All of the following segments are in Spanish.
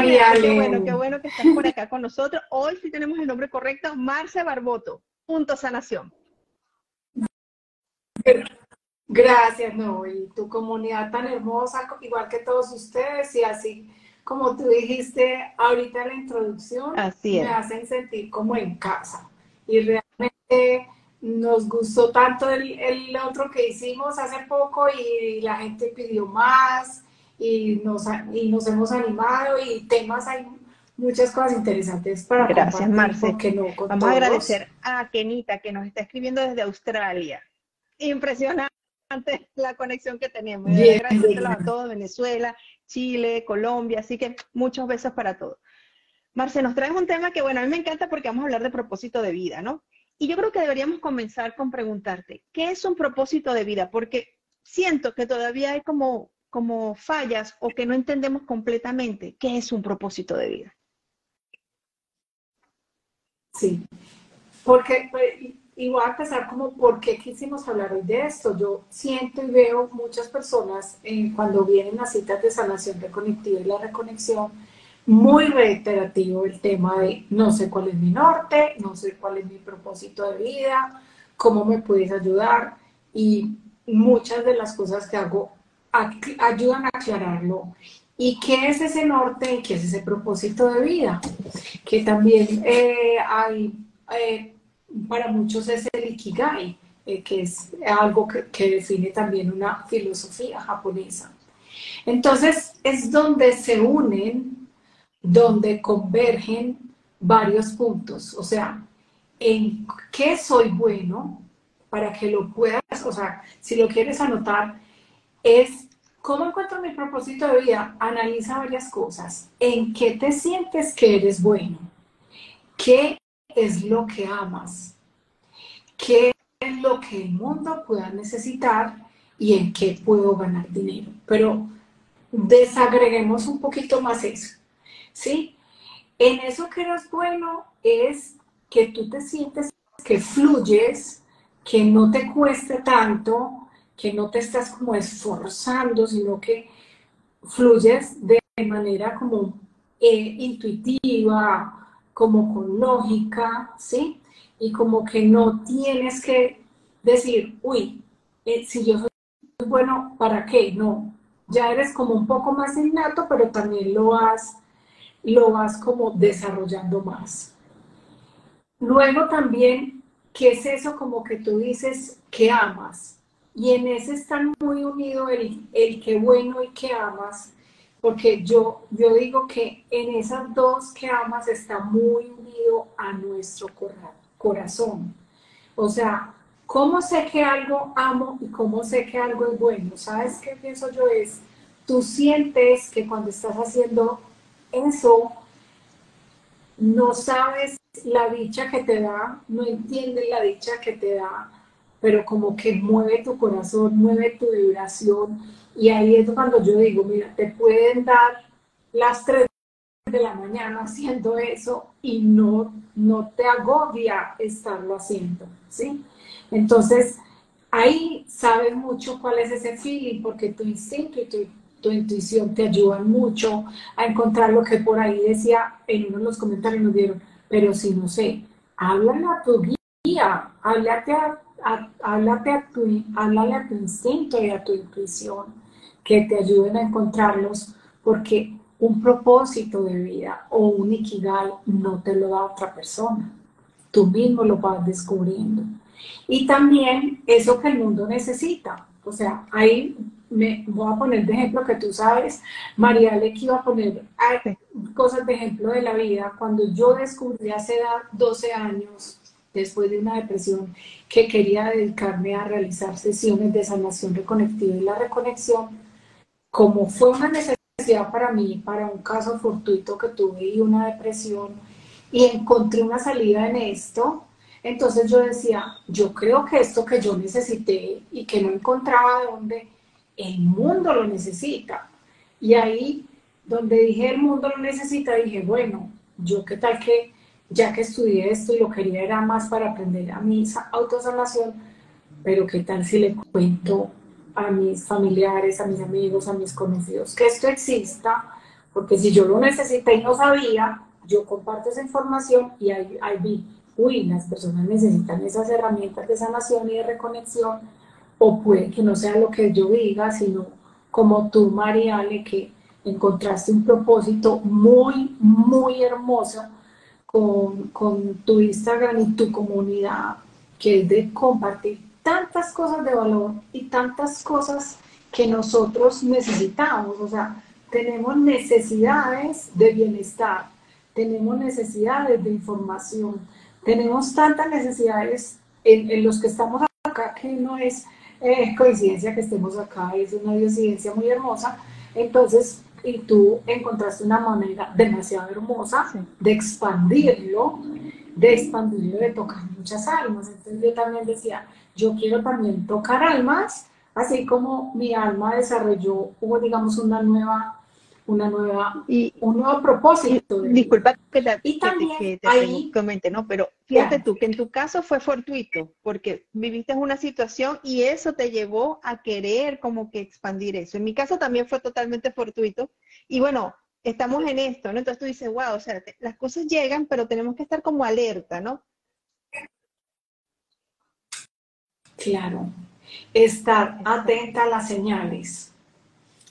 María. Qué bueno, qué bueno que estás por acá con nosotros. Hoy sí tenemos el nombre correcto, Marce Barboto, punto sanación. Gracias, no, y tu comunidad tan hermosa, igual que todos ustedes, y así como tú dijiste ahorita en la introducción, me hacen sentir como en casa. Y realmente nos gustó tanto el, el, otro que hicimos hace poco y la gente pidió más y nos, y nos hemos animado y temas hay muchas cosas interesantes para Gracias, Marce. No, Vamos a agradecer a Kenita que nos está escribiendo desde Australia. Impresionante la conexión que tenemos. Gracias a todos, Venezuela, Chile, Colombia, así que muchos besos para todos. Marce, nos traes un tema que, bueno, a mí me encanta porque vamos a hablar de propósito de vida, ¿no? Y yo creo que deberíamos comenzar con preguntarte, ¿qué es un propósito de vida? Porque siento que todavía hay como, como fallas o que no entendemos completamente qué es un propósito de vida. Sí, porque pues, y voy a empezar como por qué quisimos hablar hoy de esto. Yo siento y veo muchas personas eh, cuando vienen a citas de sanación reconectiva y la reconexión, muy reiterativo el tema de no sé cuál es mi norte, no sé cuál es mi propósito de vida, cómo me puedes ayudar y muchas de las cosas que hago ayudan a aclararlo. ¿Y qué es ese norte y qué es ese propósito de vida? Que también eh, hay... Eh, para muchos es el Ikigai, eh, que es algo que, define también una filosofía japonesa. Entonces es donde se unen, donde convergen varios puntos, o sea, en qué soy bueno para que lo puedas, o sea, si lo quieres anotar, es cómo encuentro mi propósito de vida, analiza varias cosas, en qué te sientes que eres bueno, qué es lo que amas, qué es lo que el mundo pueda necesitar y en qué puedo ganar dinero. Pero desagreguemos un poquito más eso, ¿sí? En eso que eres bueno es que tú te sientes que fluyes, que no te cueste tanto, que no te estás como esforzando, sino que fluyes de manera como eh, intuitiva, como con lógica, ¿sí? Y como que no tienes que decir, uy, eh, si yo soy bueno, ¿para qué? No, ya eres como un poco más innato, pero también lo vas, lo vas como desarrollando más. Luego también, ¿qué es eso como que tú dices que amas? Y en ese están muy unido el, el que bueno y que amas, porque yo, yo digo que en esas dos que amas está muy unido a nuestro corazón. O sea, ¿cómo sé que algo amo y cómo sé que algo es bueno? ¿Sabes qué pienso yo? Es, tú sientes que cuando estás haciendo eso, no sabes la dicha que te da, no entiendes la dicha que te da, pero como que mueve tu corazón, mueve tu vibración, y ahí es cuando yo digo, mira, te pueden dar las 3 de la mañana haciendo eso y no, no te agobia estarlo haciendo, ¿sí? Entonces, ahí sabes mucho cuál es ese feeling, porque tu instinto y tu, tu, intuición te ayudan mucho a encontrar lo que por ahí decía, en uno de los comentarios nos dieron, pero si no sé, háblale a tu guía, háblate a, háblate a tu, háblale a tu instinto y a tu intuición que te ayuden a encontrarlos, porque un propósito de vida o un ikigai no te lo da otra persona, tú mismo lo vas descubriendo. Y también eso que el mundo necesita, o sea, ahí me voy a poner de ejemplo que tú sabes, María que iba a poner cosas de ejemplo de la vida. Cuando yo descubrí hace 12 años, después de una depresión, que quería dedicarme a realizar sesiones de sanación reconectiva y la reconexión, como fue una necesidad para mí, para un caso fortuito que tuve y una depresión, y encontré una salida en esto, entonces yo decía, yo creo que esto que yo necesité y que no encontraba de dónde, el mundo lo necesita. Y ahí, donde dije el mundo lo necesita, dije, bueno, yo qué tal que, ya que estudié esto y lo quería era más para aprender a mi autosanación, pero qué tal si le cuento a mis familiares, a mis amigos, a mis conocidos, que esto exista, porque si yo lo necesité y no sabía, yo comparto esa información y ahí, ahí vi, uy, las personas necesitan esas herramientas de sanación y de reconexión, o puede que no sea lo que yo diga, sino como tú, Mariale, que encontraste un propósito muy, muy hermoso con, con tu Instagram y tu comunidad, que es de compartir tantas cosas de valor y tantas cosas que nosotros necesitamos. O sea, tenemos necesidades de bienestar, tenemos necesidades de información, tenemos tantas necesidades en, los que estamos acá que no es eh, coincidencia que estemos acá, es una diosidencia muy hermosa. Entonces, y tú encontraste una manera demasiado hermosa de expandirlo, de expandirlo, de tocar muchas almas. Entonces yo también decía, yo quiero también tocar almas, así como mi alma desarrolló, hubo digamos una nueva una nueva, y, un nuevo propósito. disculpa que te, y también te, comente, ¿no? Pero fíjate tú que en tu caso fue fortuito, porque viviste una situación y eso te llevó a querer como que expandir eso. En mi caso también fue totalmente fortuito. Y bueno, estamos en esto, ¿no? Entonces tú dices, wow, o sea, las cosas llegan, pero tenemos que estar como alerta, ¿no? Claro, estar atenta a las señales,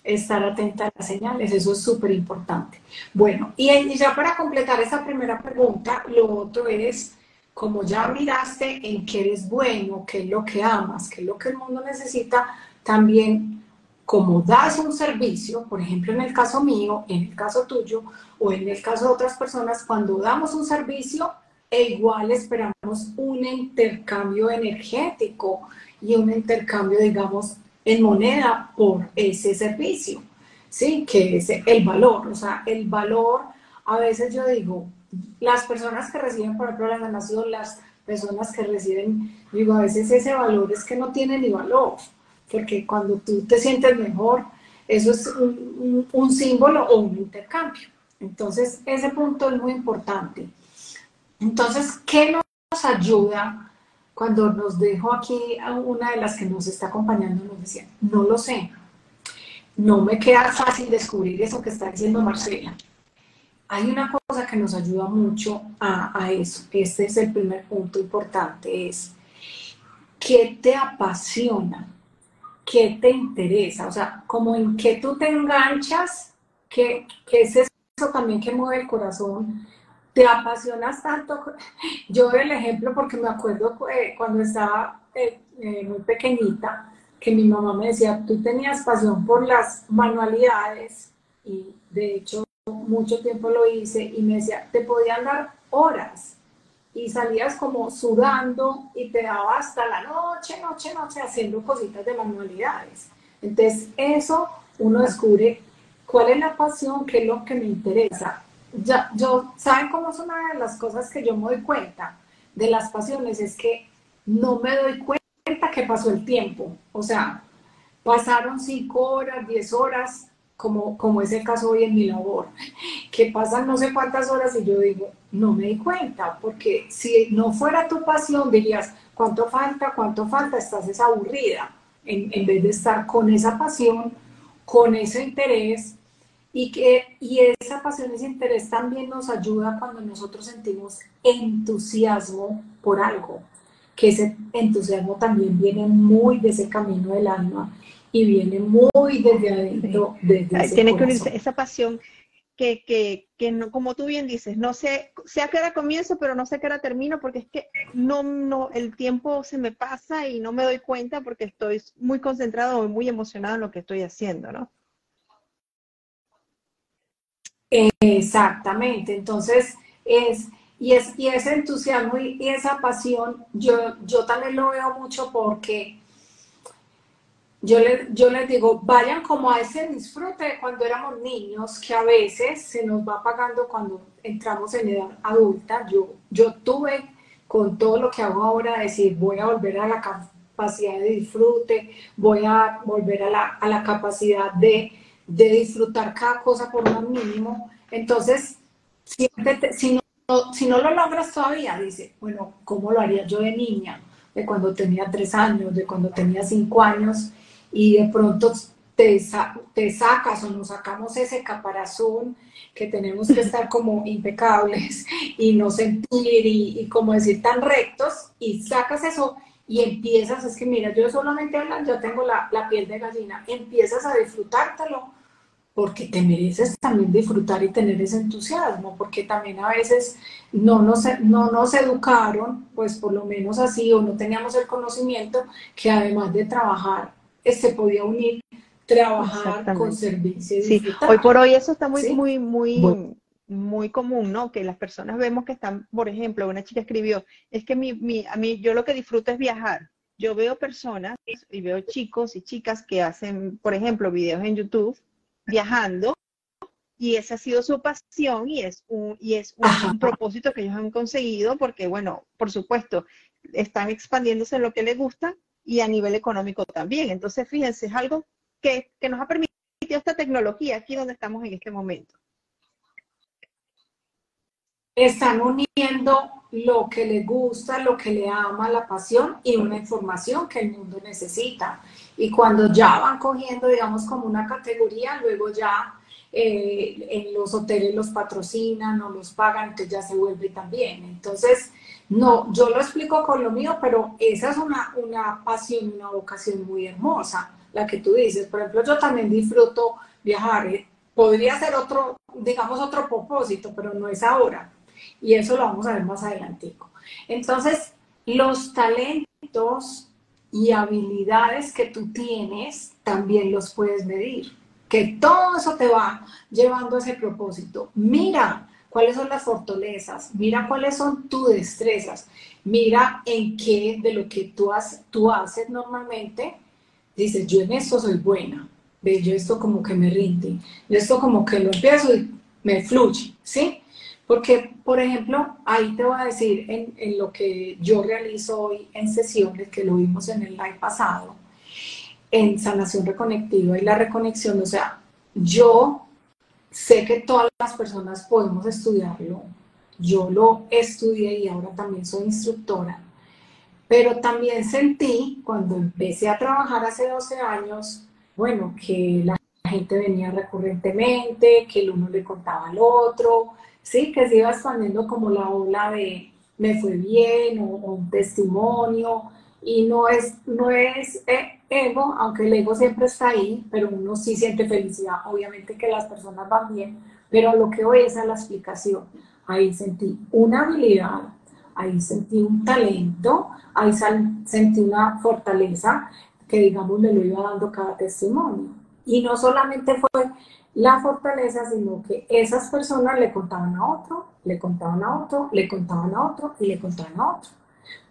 estar atenta a las señales, eso es súper importante. Bueno, y ya para completar esa primera pregunta, lo otro es, como ya miraste en qué eres bueno, qué es lo que amas, qué es lo que el mundo necesita, también como das un servicio, por ejemplo en el caso mío, en el caso tuyo o en el caso de otras personas, cuando damos un servicio, e igual esperamos un intercambio energético y un intercambio, digamos, en moneda por ese servicio, ¿sí? Que es el valor, o sea, el valor, a veces yo digo, las personas que reciben, por ejemplo, la sanación, las personas que reciben, digo, a veces ese valor es que no tiene ni valor, porque cuando tú te sientes mejor, eso es un, un símbolo o un intercambio. Entonces, ese punto es muy importante. Entonces, ¿qué nos ayuda cuando nos dejo aquí a una de las que nos está acompañando? Nos decía, no lo sé, no me queda fácil descubrir eso que está diciendo Marcela. Hay una cosa que nos ayuda mucho a, a eso, este es el primer punto importante, es ¿qué te apasiona? ¿Qué te interesa? O sea, como en qué tú te enganchas, que, que es eso también que mueve el corazón te apasionas tanto. Yo el ejemplo porque me acuerdo eh, cuando estaba eh, eh, muy pequeñita, que mi mamá me decía, tú tenías pasión por las manualidades y de hecho mucho tiempo lo hice y me decía, te podían dar horas y salías como sudando y te daba hasta la noche, noche, noche haciendo cositas de manualidades. Entonces eso uno descubre cuál es la pasión, qué es lo que me interesa ya, yo, ¿saben cómo es una de las cosas que yo me doy cuenta de las pasiones? Es que no me doy cuenta que pasó el tiempo. O sea, pasaron cinco horas, diez horas, como, como es el caso hoy en mi labor, que pasan no sé cuántas horas y yo digo, no me di cuenta, porque si no fuera tu pasión, dirías, ¿cuánto falta? ¿Cuánto falta? Estás desaburrida, en, en vez de estar con esa pasión, con ese interés y, que, y esa pasión, ese interés también nos ayuda cuando nosotros sentimos entusiasmo por algo, que ese entusiasmo también viene muy de ese camino del alma y viene muy desde adentro. Desde Tiene que unirse esa pasión que, que, que, no, como tú bien dices, no sé, sé a qué hora comienzo, pero no sé a qué hora termino, porque es que no, no, el tiempo se me pasa y no me doy cuenta porque estoy muy concentrado o muy emocionado en lo que estoy haciendo, ¿no? Exactamente, entonces es, y, es, y ese entusiasmo y, esa pasión, yo, yo también lo veo mucho porque yo, le, yo les digo, vayan como a ese disfrute cuando éramos niños, que a veces se nos va apagando cuando entramos en edad adulta. Yo, yo tuve con todo lo que hago ahora, decir, voy a volver a la capacidad de disfrute, voy a volver a la, a la capacidad de de disfrutar cada cosa por un mínimo. Entonces, si, no, si no lo logras todavía, dice, bueno, ¿cómo lo haría yo de niña? De cuando tenía tres años, de cuando tenía cinco años, y de pronto te, te sacas o nos sacamos ese caparazón que tenemos que estar como impecables y no sentir y, y, como decir tan rectos y sacas eso y empiezas, es que mira, yo solamente hablando, yo tengo la, la piel de gallina, empiezas a disfrutártelo porque te mereces también disfrutar y tener ese entusiasmo, porque también a veces no nos, no nos educaron, pues por lo menos así, o no teníamos el conocimiento que además de trabajar, se podía unir trabajar con servicios. Sí, hoy por hoy eso está muy, muy, muy, muy común, ¿no? Que las personas vemos que están, por ejemplo, una chica escribió, es que mi, mi, a mí yo lo que disfruto es viajar. Yo veo personas y veo chicos y chicas que hacen, por ejemplo, videos en YouTube viajando y esa ha sido su pasión y es un, y es un, propósito que ellos han conseguido porque, bueno, por supuesto, están expandiéndose en lo que les gusta y a nivel económico también. Entonces, fíjense, es algo que, nos ha permitido esta tecnología aquí donde estamos en este momento. Están uniendo lo que le gusta, lo que le ama, la pasión y una información que el mundo necesita. Y cuando ya van cogiendo, digamos, como una categoría, luego ya eh, en los hoteles los patrocinan o los pagan, entonces ya se vuelve también. Entonces, no, yo lo explico con lo mío, pero esa es una, una pasión, una vocación muy hermosa la que tú dices. Por ejemplo, yo también disfruto viajar. ¿eh? Podría ser otro, digamos, otro propósito, pero no es ahora. Y eso lo vamos a ver más adelante. Entonces, los talentos y habilidades que tú tienes también los puedes medir. Que todo eso te va llevando a ese propósito. Mira cuáles son las fortalezas, mira cuáles son tus destrezas, mira en qué de lo que tú, tú haces normalmente dices, yo en esto soy buena, ¿ves? yo esto como que me rinde, yo esto como que lo empiezo y me fluye, ¿sí? Porque, por ejemplo, ahí te voy a decir en, en, lo que yo realizo hoy en sesiones, que lo vimos en el live pasado, en sanación reconectiva y la reconexión, o sea, yo sé que todas las personas podemos estudiarlo, yo lo estudié y ahora también soy instructora, pero también sentí cuando empecé a trabajar hace 12 años, bueno, que la gente venía recurrentemente, que el uno le contaba al otro, sí, que se iba expandiendo como la ola de me fue bien o, un testimonio. Y no es, no es eh, ego, aunque el ego siempre está ahí, pero uno sí siente felicidad. Obviamente que las personas van bien, pero lo que hoy es a la explicación. Ahí sentí una habilidad, ahí sentí un talento, ahí sentí una fortaleza que digamos me lo iba dando cada testimonio. Y no solamente fue la fortaleza, sino que esas personas le contaban a otro, le contaban a otro, le contaban a otro y le contaban a otro.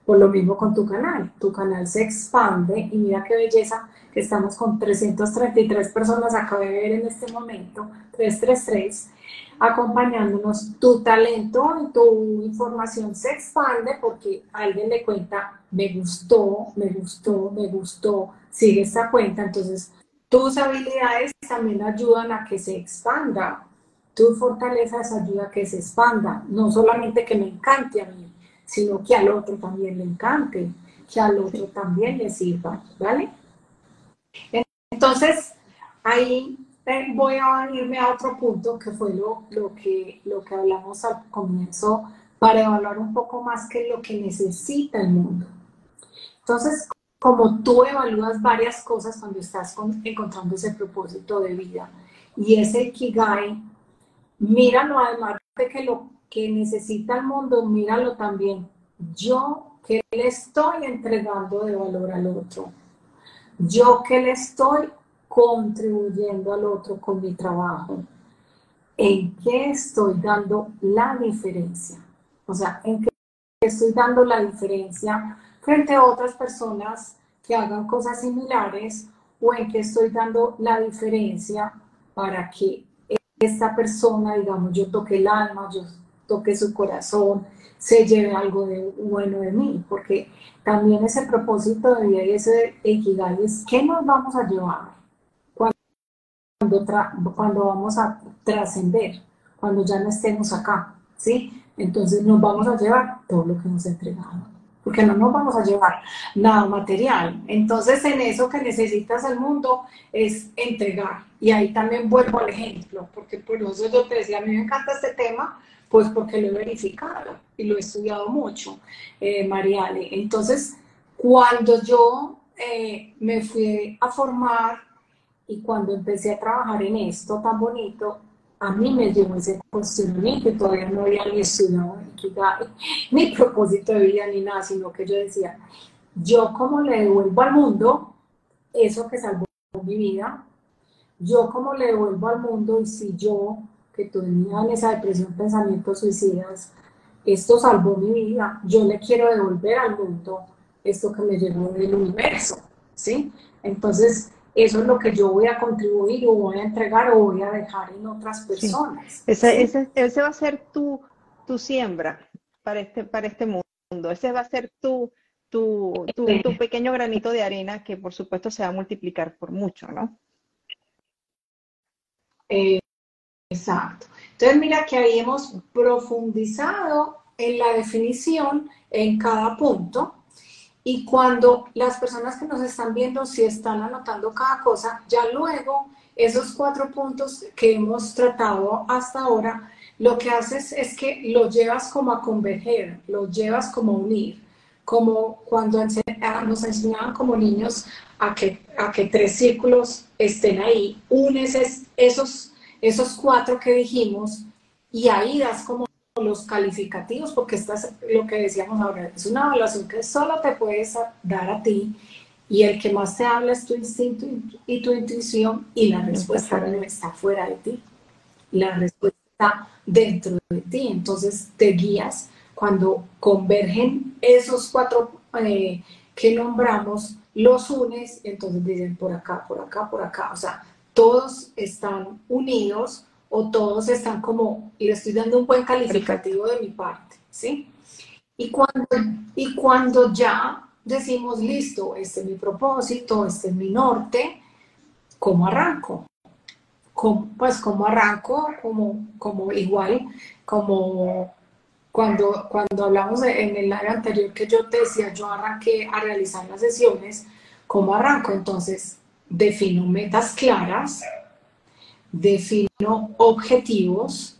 Por lo mismo con tu canal, tu canal se expande y mira qué belleza que estamos con 333 personas, acabo de ver en este momento, 333, acompañándonos. Tu talento y tu información se expande porque alguien le cuenta, me gustó, me gustó, me gustó, sigue esta cuenta. Entonces, tus habilidades también ayudan a que se expanda. Tu fortalezas ayuda a que se expanda. No solamente que me encante a mí, sino que al otro también le encante, que al otro también le sirva, ¿vale? Entonces, ahí voy a irme a otro punto que fue lo, lo, que, lo que hablamos al comienzo para evaluar un poco más qué es lo que necesita el mundo. Entonces, como tú evalúas varias cosas cuando estás encontrando ese propósito de vida y ese Ikigai, míralo además de que lo que necesita el mundo, míralo también. Yo que le estoy entregando de valor al otro. Yo que le estoy contribuyendo al otro con mi trabajo? ¿En qué estoy dando la diferencia? O sea, ¿en qué estoy dando la diferencia frente a otras personas que hagan cosas similares o en qué estoy dando la diferencia para que esta persona, digamos, yo toque el alma, yo toque su corazón, se lleve algo de bueno de mí, porque también ese propósito de vida y ese equidad es qué nos vamos a llevar cuando, cuando vamos a trascender, cuando ya no estemos acá, ¿sí? Entonces nos vamos a llevar todo lo que nos ha entregado. Porque no nos vamos a llevar nada material. Entonces, en eso que necesitas el mundo es entregar. Y ahí también vuelvo al ejemplo, porque por eso yo te decía, a mí me encanta este tema, pues porque lo he verificado y lo he estudiado mucho, eh. Entonces, cuando yo eh, me fui a formar y cuando empecé a trabajar en esto tan bonito, a mí me dio ese cuestionamiento, todavía no había ni estudiado ni propósito de vida ni nada, sino que yo decía, yo como le devuelvo al mundo eso que salvó mi vida, yo como le devuelvo al mundo y si yo que tenía en esa depresión pensamientos suicidas, esto salvó mi vida, yo le quiero devolver al mundo esto que me llegó del universo, ¿sí? Entonces, eso es lo que yo voy a contribuir o voy a entregar o voy a dejar en otras personas. Ese, ese, va a ser tu, tu siembra para este, para este mundo. Ese va a ser tu, tu, tu, pequeño granito de arena que por supuesto se va a multiplicar por mucho, ¿no? Eh, exacto. Entonces mira que ahí hemos profundizado en la definición en cada punto y cuando las personas que nos están viendo, si están anotando cada cosa, ya luego esos cuatro puntos que hemos tratado hasta ahora, lo que haces es que lo llevas como a converger, lo llevas como a unir, como cuando ah, nos enseñaban como niños a que, a que tres círculos estén ahí, unes esos, esos cuatro que dijimos y ahí das como los calificativos, porque esto es lo que decíamos ahora, es una evaluación que solo te puedes dar a ti y el que más te habla es tu instinto y tu intuición y la respuesta no está fuera de ti, la respuesta está dentro de ti, entonces te guías cuando convergen esos cuatro eh, que nombramos, los unes, entonces dicen por acá, por acá, por acá, o sea, todos están unidos o todos están como, y le estoy dando un buen calificativo de mi parte, ¿sí? Y cuando, y cuando ya decimos, listo, este es mi propósito, este es mi norte, ¿cómo arranco? pues como arranco, como, como igual, como cuando, cuando hablamos en el área anterior que yo te decía, yo arranqué a realizar las sesiones, ¿cómo arranco? Entonces, defino metas claras, defino objetivos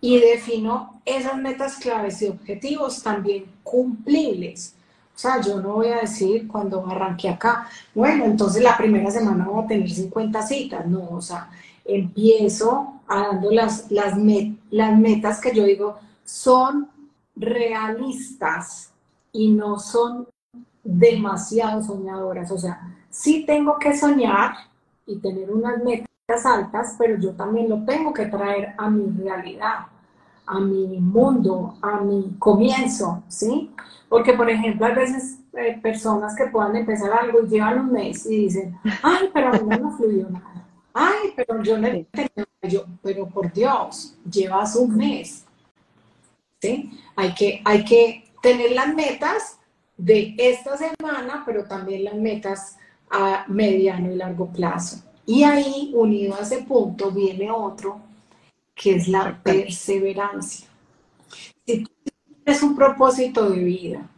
y defino esas metas claves y objetivos también cumplibles. O sea, yo no voy a decir cuando arranque acá, bueno, entonces la primera semana voy a tener 50 citas, no, o sea, empiezo a dando las, las, las metas que yo digo son realistas y no son demasiado soñadoras, o sea, sí tengo que soñar y tener unas metas altas, pero yo también lo tengo que traer a mi realidad, a mi mundo, a mi comienzo, ¿sí? Porque, por ejemplo, hay veces eh, personas que puedan empezar algo y llevan un mes y dicen, ay, pero a mí no fluyó nada. Ay, pero yo no yo, pero por Dios, llevas un mes. ¿Sí? Hay que, hay que tener las metas de esta semana, pero también las metas a mediano y largo plazo. Y ahí, unido a ese punto, viene otro, que es la perseverancia. Si tú tienes un propósito de vida,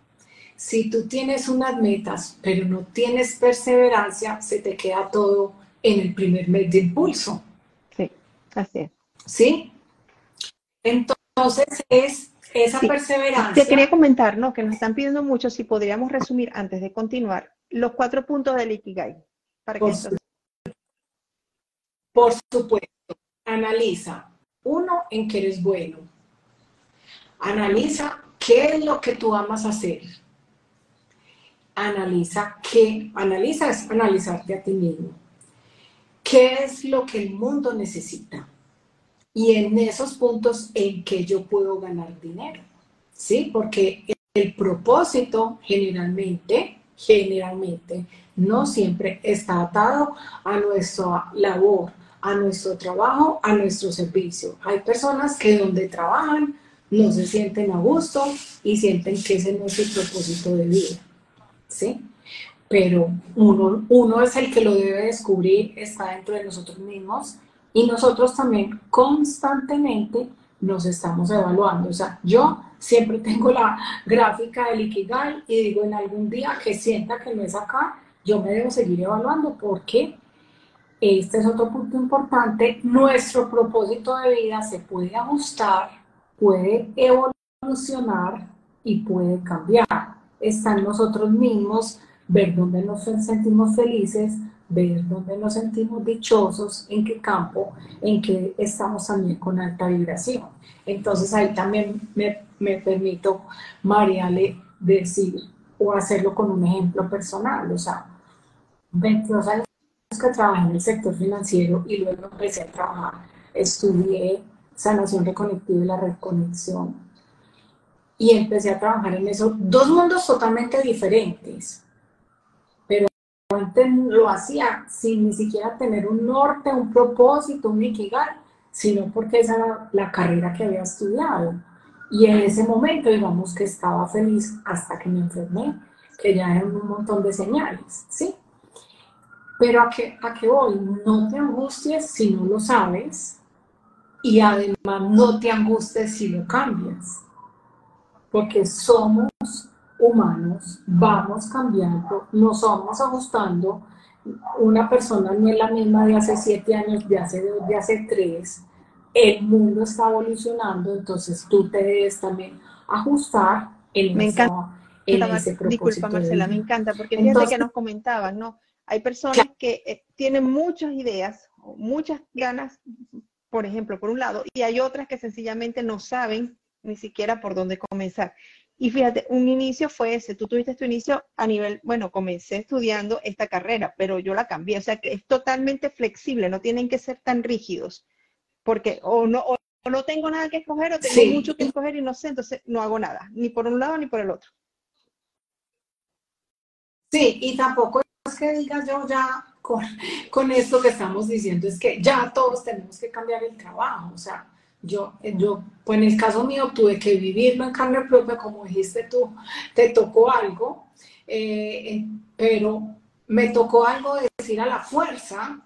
si tú tienes unas metas, pero no tienes perseverancia, se te queda todo en el primer mes de impulso. Sí, así es. ¿Sí? Entonces es esa perseverancia. Te quería comentar, ¿no? Que nos están pidiendo mucho si podríamos resumir antes de continuar los cuatro puntos del Ikigai. Para que por supuesto, analiza, uno, en qué eres bueno. Analiza qué es lo que tú amas hacer. Analiza qué, analiza es analizarte a ti mismo. ¿Qué es lo que el mundo necesita? Y en esos puntos en que yo puedo ganar dinero. ¿Sí? Porque el propósito generalmente, generalmente, no siempre está atado a nuestra labor, a nuestro trabajo, a nuestro servicio. Hay personas que donde trabajan no se sienten a gusto y sienten que ese no es su propósito de vida. ¿Sí? Pero uno, uno es el que lo debe descubrir, está dentro de nosotros mismos y nosotros también constantemente nos estamos evaluando. O sea, yo siempre tengo la gráfica del Ikigai y digo en algún día que sienta que no es acá, yo me debo seguir evaluando porque este es otro punto importante, nuestro propósito de vida se puede ajustar, puede evolucionar y puede cambiar. Está en nosotros mismos ver dónde nos sentimos felices, ver dónde nos sentimos dichosos, en qué campo, en qué estamos también con alta vibración. Entonces ahí también me, me permito, Mariale, decir o hacerlo con un ejemplo personal. O sea, 22 años que trabajé en el sector financiero y luego empecé a trabajar, estudié sanación reconectiva y la reconexión y empecé a trabajar en eso. Dos mundos totalmente diferentes antes lo hacía sin ni siquiera tener un norte, un propósito, un ikigai, sino porque esa era la carrera que había estudiado. Y en ese momento, digamos que estaba feliz hasta que me enfermé, que ya eran un montón de señales, ¿sí? Pero a qué, a qué voy, no te angusties si no lo sabes y además no te angusties si lo cambias, porque somos humanos vamos cambiando, nos vamos ajustando. Una persona no es la misma de hace siete años, de hace dos, de hace tres. El mundo está evolucionando, entonces tú te debes también ajustar en, me encanta, en ese propósito. Disculpa, Marcela, me encanta, porque fíjate que nos comentaban, ¿no? Hay personas que eh, tienen muchas ideas, muchas ganas, por ejemplo, por un lado, y hay otras que sencillamente no saben ni siquiera por dónde comenzar. Y fíjate, un inicio fue ese, tú tuviste tu inicio a nivel, bueno, comencé estudiando esta carrera, pero yo la cambié, o sea que es totalmente flexible, no tienen que ser tan rígidos, porque o no, o no tengo nada que escoger o tengo mucho que escoger y no sé, entonces no hago nada, ni por un lado ni por el otro. Sí, y tampoco que digas yo ya con, con esto que estamos diciendo, es que ya todos tenemos que cambiar el trabajo, o sea, yo, yo, pues en el caso mío tuve que vivirlo en carne propia, como dijiste tú, te tocó algo, eh, eh, pero me tocó algo de decir a la fuerza,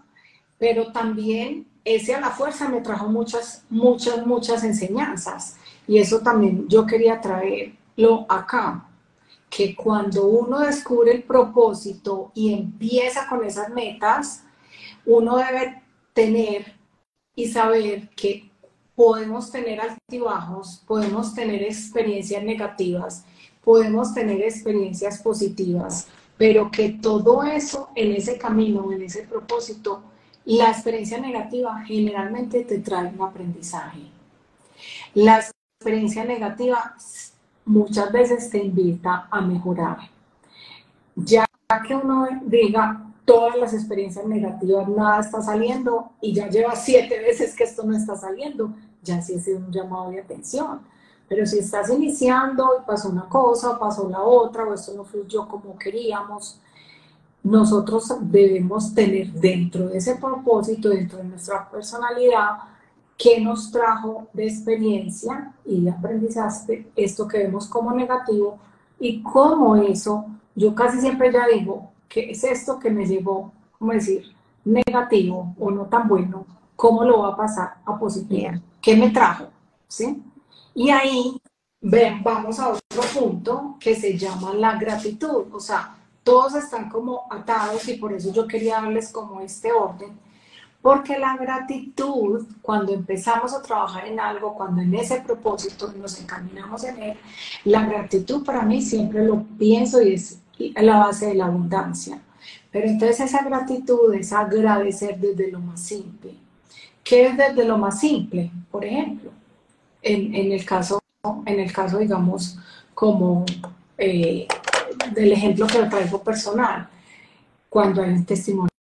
pero también ese a la fuerza me trajo muchas, muchas, muchas enseñanzas. Y eso también yo quería traerlo acá, que cuando uno descubre el propósito y empieza con esas metas, uno debe tener y saber que podemos tener altibajos, podemos tener experiencias negativas, podemos tener experiencias positivas, pero que todo eso en ese camino, en ese propósito, la experiencia negativa generalmente te trae un aprendizaje. La experiencia negativa muchas veces te invita a mejorar. Ya que uno diga, todas las experiencias negativas, nada está saliendo y ya lleva siete veces que esto no está saliendo, ya sí es un llamado de atención. Pero si estás iniciando y pasó una cosa, pasó la otra, o esto no fluyó como queríamos, nosotros debemos tener dentro de ese propósito, dentro de nuestra personalidad, qué nos trajo de experiencia y de aprendizaje esto que vemos como negativo y cómo eso, yo casi siempre ya digo, ¿qué es esto que me llevó, cómo decir, negativo o no tan bueno? ¿Cómo lo va a pasar a positivo? ¿Qué me trajo? ¿Sí? Y ahí ven, vamos a otro punto que se llama la gratitud. O sea, todos están como atados y por eso yo quería darles como este orden. Porque la gratitud, cuando empezamos a trabajar en algo, cuando en ese propósito nos encaminamos en él, la gratitud para mí siempre lo pienso y es la base de la abundancia. Pero entonces esa gratitud es agradecer desde lo más simple. ¿Qué es desde lo más simple? Por ejemplo, en, el, caso, en el caso, digamos, como eh, del ejemplo que traigo personal, cuando hay un testimonio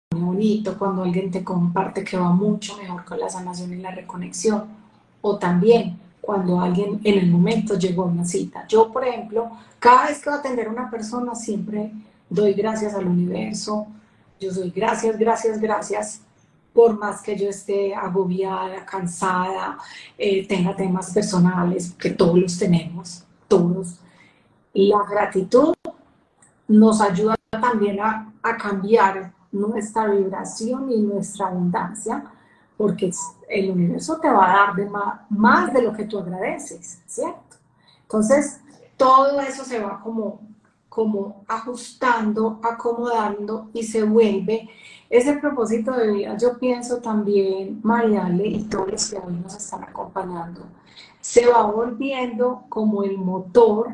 bonito, cuando alguien te comparte que va mucho mejor con la sanación y la reconexión, o también cuando alguien en el momento llegó a una cita. Yo, por ejemplo, cada vez que voy a atender a una persona, siempre doy gracias al universo. Yo doy gracias, gracias, gracias, por más que yo esté agobiada, cansada, eh, tenga temas personales, que todos los tenemos, todos. La gratitud nos ayuda también a, a cambiar nuestra vibración y nuestra abundancia porque el universo te va a dar de más, más de lo que tú agradeces, ¿cierto? Entonces, todo eso se va como, como ajustando, acomodando y se vuelve ese propósito de vida. Yo pienso también, Mariale y todos los que hoy nos están acompañando, se va volviendo como el motor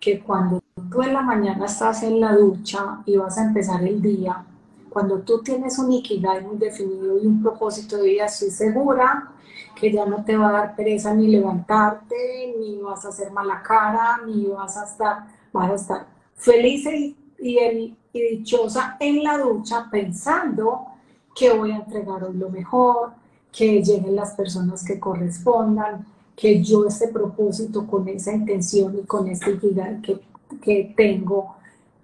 que cuando tú en la mañana estás en la ducha y vas a empezar el día, cuando tú tienes un ikigai muy definido y un propósito de vida, estoy segura que ya no te va a dar pereza ni levantarte, ni vas a hacer mala cara, ni vas a estar, vas a estar feliz y, dichosa en la ducha pensando que voy a entregar hoy lo mejor, que lleguen las personas que correspondan, que yo ese propósito con esa intención y con este ikigai que, que tengo,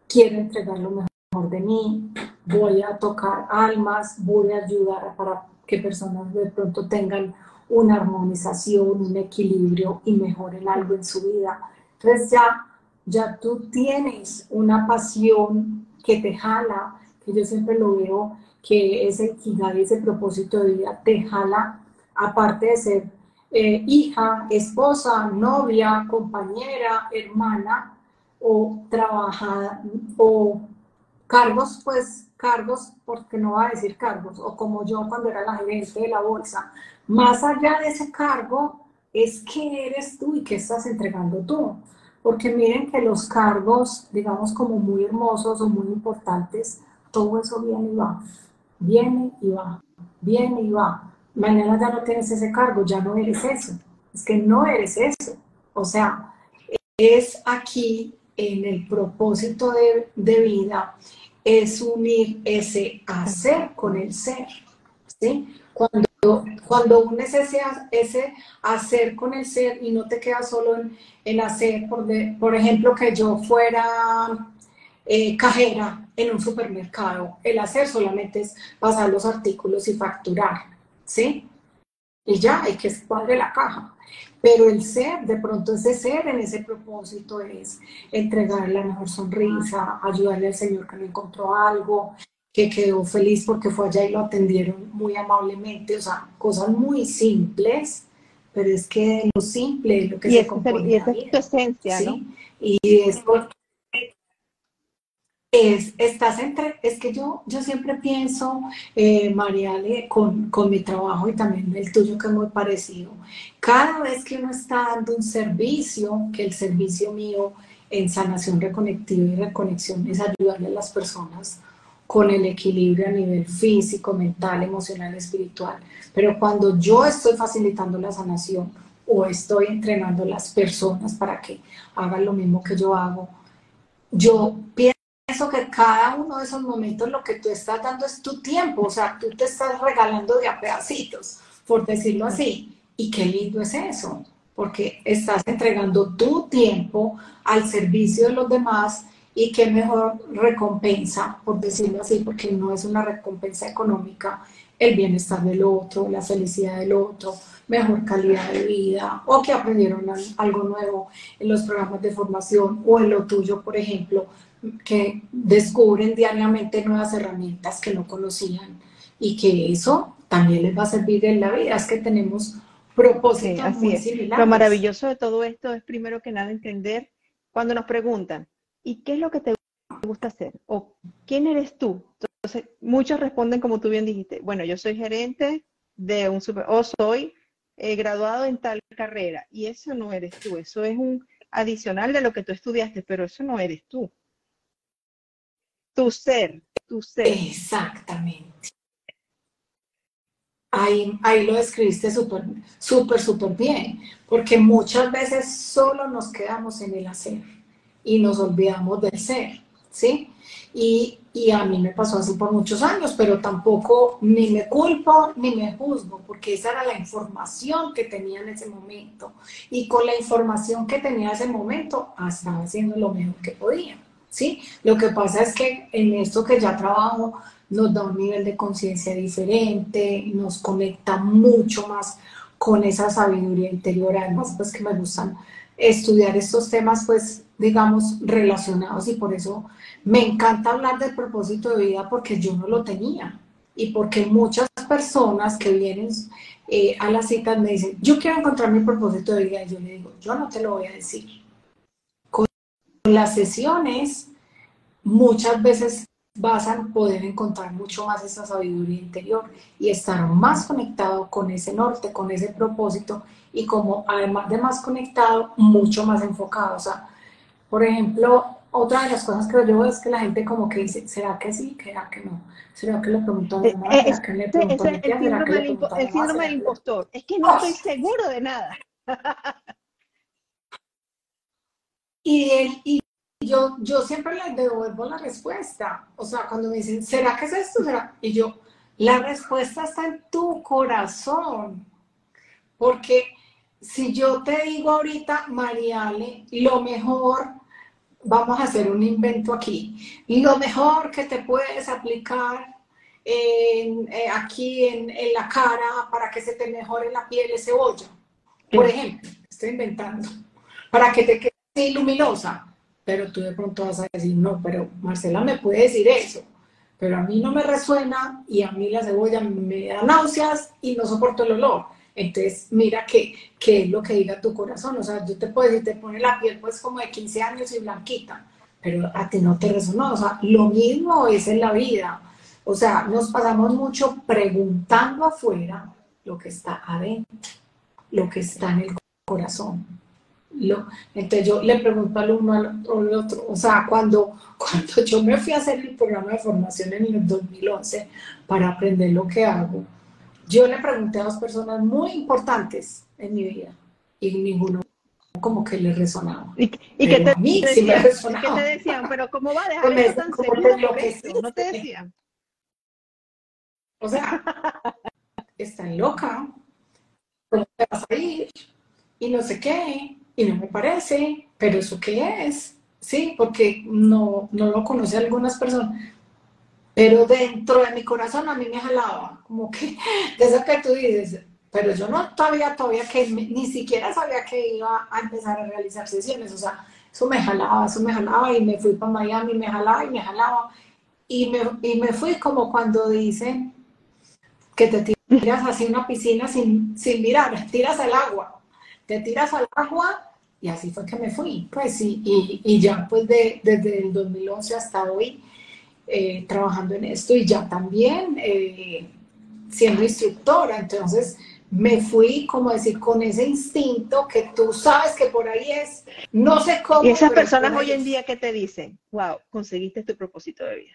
quiero entregar lo mejor de mí, voy a tocar almas, voy a ayudar para que personas de pronto tengan una armonización, un equilibrio y mejoren algo en su vida. Entonces ya, ya tú tienes una pasión que te jala, que yo siempre lo veo, que ese equidad, ese propósito de vida te jala, aparte de ser eh, hija, esposa, novia, compañera, hermana o trabajada o cargos, pues cargos, porque no va a decir cargos, o como yo cuando era la gerente de la bolsa, más allá de ese cargo, es qué eres tú y qué estás entregando tú. Porque miren que los cargos, digamos, como muy hermosos o muy importantes, todo eso viene y va. Viene y va. Viene y va. Mañana ya no tienes ese cargo, ya no eres eso. Es que no eres eso. O sea, es aquí en el propósito de, de vida, es unir ese hacer con el ser. ¿sí? Cuando cuando unes ese, ese hacer con el ser y no te quedas solo en, el hacer, por, por ejemplo, que yo fuera eh, cajera en un supermercado, el hacer solamente es pasar los artículos y facturar, ¿sí? Y ya, hay que de la caja. Pero el ser, de pronto ese ser en ese propósito es entregar la mejor sonrisa, ayudarle al Señor que no encontró algo, que quedó feliz porque fue allá y lo atendieron muy amablemente, o sea, cosas muy simples, pero es que lo simple es lo que y se compone. Y esa es tu esencia, ¿no? Y es es, estás entre, es que yo, yo siempre pienso, eh, Mariale, con, con, mi trabajo y también el tuyo que es muy parecido, cada vez que uno está dando un servicio, que el servicio mío en sanación reconectiva y reconexión es ayudarle a las personas con el equilibrio a nivel físico, mental, emocional, espiritual. Pero cuando yo estoy facilitando la sanación o estoy entrenando a las personas para que hagan lo mismo que yo hago, yo pienso que cada uno de esos momentos lo que tú estás dando es tu tiempo, o sea, tú te estás regalando de a pedacitos, por decirlo así. Y qué lindo es eso, porque estás entregando tu tiempo al servicio de los demás y qué mejor recompensa, por decirlo así, porque no es una recompensa económica, el bienestar del otro, la felicidad del otro, mejor calidad de vida, o que aprendieron algo nuevo en los programas de formación o en lo tuyo, por ejemplo, que descubren diariamente nuevas herramientas que no conocían y que eso también les va a servir en la vida. Es que tenemos propósitos muy similares. Lo maravilloso de todo esto es primero que nada entender cuando nos preguntan, ¿y qué es lo que te gusta hacer? ¿O quién eres tú? Entonces, muchos responden como tú bien dijiste, bueno, yo soy gerente de un super, o soy eh, graduado en tal carrera, y eso no eres tú, eso es un adicional de lo que tú estudiaste, pero eso no eres tú. Tu ser, tu ser. Exactamente. Ahí, ahí, lo describiste súper, súper, súper bien, porque muchas veces solo nos quedamos en el hacer y nos olvidamos del ser, ¿sí? Y, y, a mí me pasó así por muchos años, pero tampoco ni me culpo ni me juzgo, porque esa era la información que tenía en ese momento. Y con la información que tenía en ese momento, estaba haciendo lo mejor que podía, ¿sí? Lo que pasa es que en esto que ya trabajo, nos da un nivel de conciencia diferente, nos conecta mucho más con esa sabiduría interior, además pues que me gustan estudiar estos temas pues digamos, relacionados y por eso me encanta hablar del propósito de vida porque yo no lo tenía y porque muchas personas que vienen eh, a las citas me dicen, yo quiero encontrar mi propósito de vida. Y yo le digo, yo no te lo voy a decir. Con las sesiones, muchas veces vas a poder encontrar mucho más esa sabiduría interior y estar más conectado con ese norte, con ese propósito y como además de más conectado, mucho más enfocado. O sea, por ejemplo, otra de las cosas que yo veo es que la gente como que dice, ¿será que sí? ¿Será que no? ¿Será que le preguntó a mi mamá? ¿Será que le preguntó a mi tía? ¿Será que le preguntó a El síndrome del impostor. Es que no estoy seguro de nada. Y, el, y yo, yo siempre les devuelvo la respuesta. O sea, cuando me dicen, ¿será que es esto? ¿Será? Y yo, la respuesta está en tu corazón. Porque si yo te digo ahorita, Mariale, lo mejor, vamos a hacer un invento aquí, lo mejor que te puedes aplicar en, eh, aquí en, en, la cara para que se te mejore la piel es cebolla. Por ejemplo, estoy inventando, para que te quede luminosa pero tú de pronto vas a decir, no, pero Marcela me puede decir eso, pero a mí no me resuena y a mí la cebolla me da náuseas y no soporto el olor. Entonces, mira qué es lo que diga tu corazón. O sea, yo te puedo decir, te pone la piel pues como de 15 años y blanquita, pero a ti no te resonó. O sea, lo mismo es en la vida. O sea, nos pasamos mucho preguntando afuera lo que está adentro, lo que está en el corazón entonces yo le pregunto al uno al otro, o sea, cuando, cuando yo me fui a hacer el programa de formación en el 2011 para aprender lo que hago, yo le pregunté a dos personas muy importantes en mi vida y ninguno como que le resonaba. ¿Y, y qué te, a mí sí me resonaba. ¿Qué te decían? Pero ¿cómo va a dejar eso tan seguro ¿No te decían? O sea, están loca, ¿cómo te vas a ir? Y no sé qué y no me parece, pero ¿eso qué es? Sí, porque no, no lo conoce algunas personas. Pero dentro de mi corazón a mí me jalaba, como que, de eso que tú dices, pero yo no todavía, todavía que ni siquiera sabía que iba a empezar a realizar sesiones, o sea, eso me jalaba, eso me jalaba y me fui para Miami, me jalaba y me jalaba. Y me, y me fui como cuando dicen que te tiras así una piscina sin, sin mirar, tiras al agua, te tiras al agua y así fue que me fui, pues, y, y, ya pues de, desde el 2011 hasta hoy eh, trabajando en esto y ya también eh, siendo instructora, entonces me fui, como decir, con ese instinto que tú sabes que por ahí es, no sé cómo. Y esas personas hoy en día que te dicen, wow, conseguiste tu propósito de vida.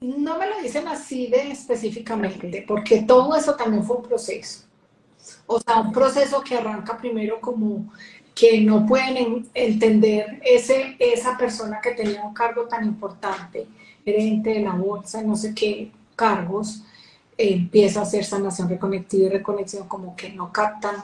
No me lo dicen así de específicamente, porque todo eso también fue un proceso. O sea, un proceso que arranca primero como que no pueden entender ese, esa persona que tenía un cargo tan importante, gerente de la bolsa, no sé qué cargos, empieza a hacer sanación reconectiva y reconexión, como que no captan.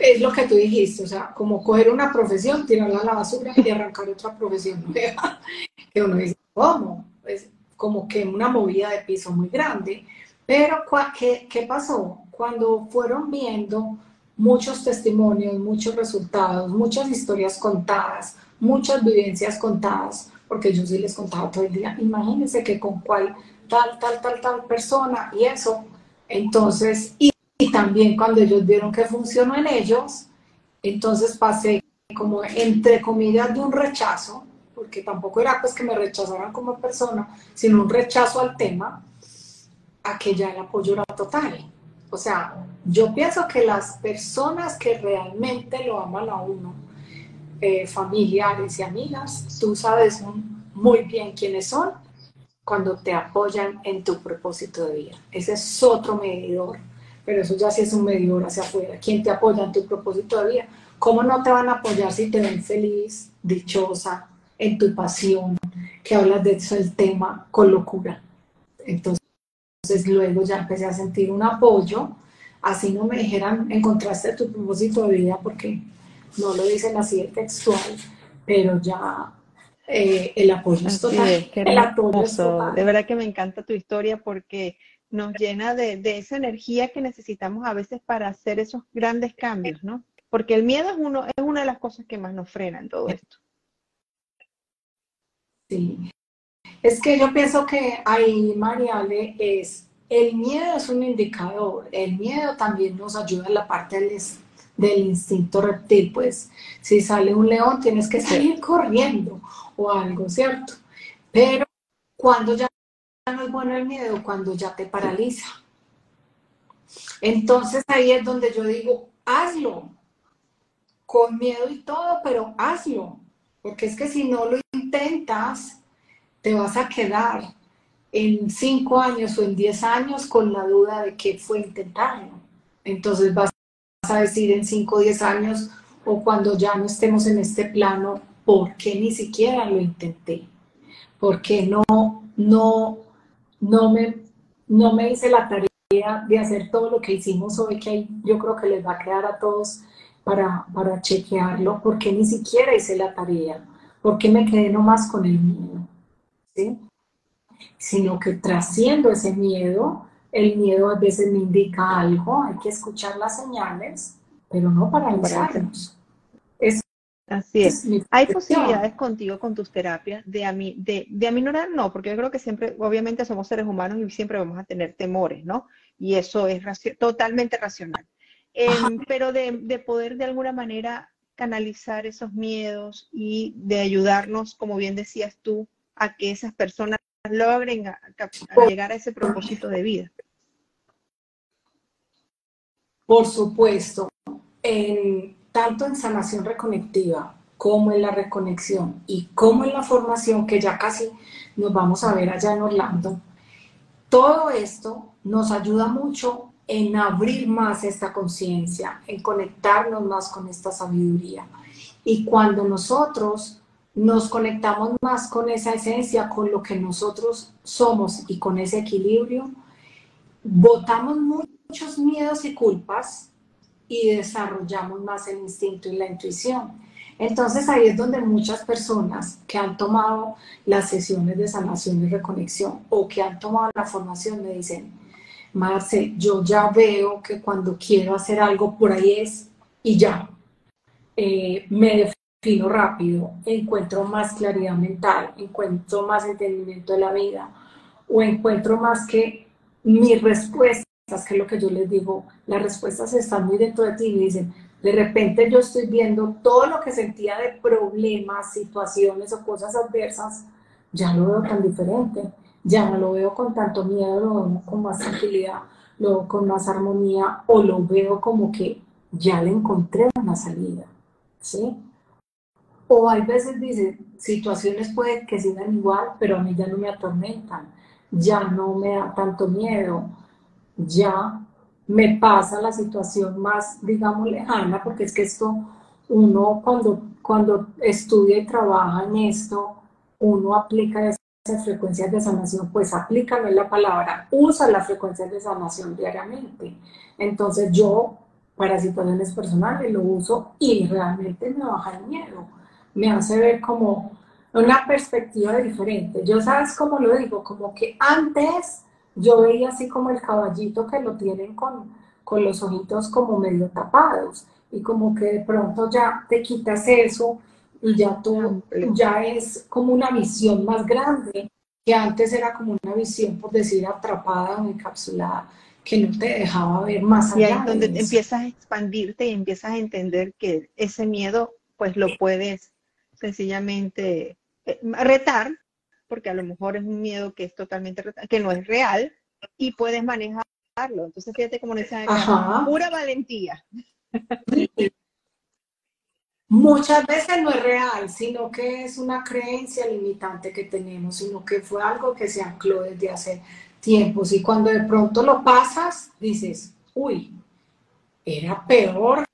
Es lo que tú dijiste, o sea, como coger una profesión, tirarla a la basura y arrancar otra profesión nueva. que uno dice, ¿cómo? Es como que una movida de piso muy grande. Pero, ¿qué, qué pasó? cuando fueron viendo muchos testimonios, muchos resultados, muchas historias contadas, muchas vivencias contadas, porque yo sí les contaba todo el día, imagínense que con cuál tal, tal, tal, tal persona y eso, entonces, y, también cuando ellos vieron que funcionó en ellos, entonces pasé como entre comillas de un rechazo, porque tampoco era pues que me rechazaran como persona, sino un rechazo al tema, a que ya el apoyo era total. O sea, yo pienso que las personas que realmente lo aman a uno, eh, familiares y amigas, tú sabes muy bien quiénes son cuando te apoyan en tu propósito de vida. Ese es otro medidor, pero eso ya sí es un medidor hacia afuera. ¿Quién te apoya en tu propósito de vida? ¿Cómo no te van a apoyar si te ven feliz, dichosa, en tu pasión, que hablas de eso el tema con locura? Entonces, entonces luego ya empecé a sentir un apoyo, así no me dijeran, encontraste tu propósito de vida, porque no lo dicen así de textual, pero ya eh, el apoyo es total. el apoyo es total. De verdad que me encanta tu historia porque nos llena de, de, esa energía que necesitamos a veces para hacer esos grandes cambios, ¿no? Porque el miedo es, uno, es una de las cosas que más nos frena en todo esto. Sí, es que yo pienso que ahí, Mariale, es el miedo es un indicador, el miedo también nos ayuda en la parte del, del instinto reptil, pues. Si sale un león tienes que salir corriendo o algo, ¿cierto? Pero cuando ya no es bueno el miedo, cuando ya te paraliza. Entonces ahí es donde yo digo, hazlo, con miedo y todo, pero hazlo, porque es que si no lo intentas, te vas a quedar en cinco años o en diez años con la duda de qué fue intentarlo. Entonces vas a decir en cinco o diez años o cuando ya no estemos en este plano, ¿por qué ni siquiera lo intenté? ¿Por qué no, no, no, me, no me hice la tarea de hacer todo lo que hicimos hoy, que yo creo que les va a quedar a todos para, para chequearlo? ¿Por qué ni siquiera hice la tarea? ¿Por qué me quedé nomás con el miedo? ¿Sí? sino que trasciendo ese miedo, el miedo a veces me indica algo, hay que escuchar las señales, pero no para Es, Así es. Hay posibilidades contigo, con tus terapias, de, de, de aminorar, no, porque yo creo que siempre, obviamente somos seres humanos y siempre vamos a tener temores, ¿no? Y eso es totalmente racional. Em, pero de, de poder de alguna manera canalizar esos miedos y de ayudarnos, como bien decías tú, a que esas personas logren llegar a ese propósito de vida. Por supuesto, en, tanto en sanación reconectiva como en la reconexión y como en la formación, que ya casi nos vamos a ver allá en Orlando, todo esto nos ayuda mucho en abrir más esta conciencia, en conectarnos más con esta sabiduría. Y cuando nosotros nos conectamos más con esa esencia, con lo que nosotros somos y con ese equilibrio, botamos muchos miedos y culpas y desarrollamos más el instinto y la intuición. Entonces ahí es donde muchas personas que han tomado las sesiones de sanación y reconexión o que han tomado la formación me dicen, Marce, yo ya veo que cuando quiero hacer algo por ahí es y ya. Eh, me fino rápido, encuentro más claridad mental, encuentro más entendimiento de la vida o encuentro más que mis respuestas, que es lo que yo les digo, las respuestas están muy dentro de ti y dicen, de repente yo estoy viendo todo lo que sentía de problemas, situaciones o cosas adversas, ya lo veo tan diferente, ya no lo veo con tanto miedo, lo veo con más tranquilidad, lo veo con más armonía o lo veo como que ya le encontré una salida, ¿sí? O hay veces dice, situaciones pueden que sigan igual, pero a mí ya no me atormentan, ya no me da tanto miedo, ya me pasa la situación más, digamos, lejana, porque es que esto, uno cuando, cuando estudia y trabaja en esto, uno aplica esas frecuencias de sanación, pues aplica, no es la palabra, usa las frecuencias de sanación diariamente. Entonces yo, para situaciones personales, lo uso y realmente me baja el miedo me hace ver como una perspectiva diferente. Yo sabes cómo lo digo, como que antes yo veía así como el caballito que lo tienen con, con los ojitos como medio tapados y como que de pronto ya te quitas eso y ya tú ya es como una visión más grande que antes era como una visión por decir atrapada o encapsulada que no te dejaba ver más allá. Y ahí es donde empiezas a expandirte y empiezas a entender que ese miedo pues lo puedes sencillamente eh, retar, porque a lo mejor es un miedo que es totalmente que no es real, y puedes manejarlo. Entonces, fíjate cómo dice pura valentía. Muchas veces no es real, sino que es una creencia limitante que tenemos, sino que fue algo que se ancló desde hace tiempos. Y cuando de pronto lo pasas, dices, uy, era peor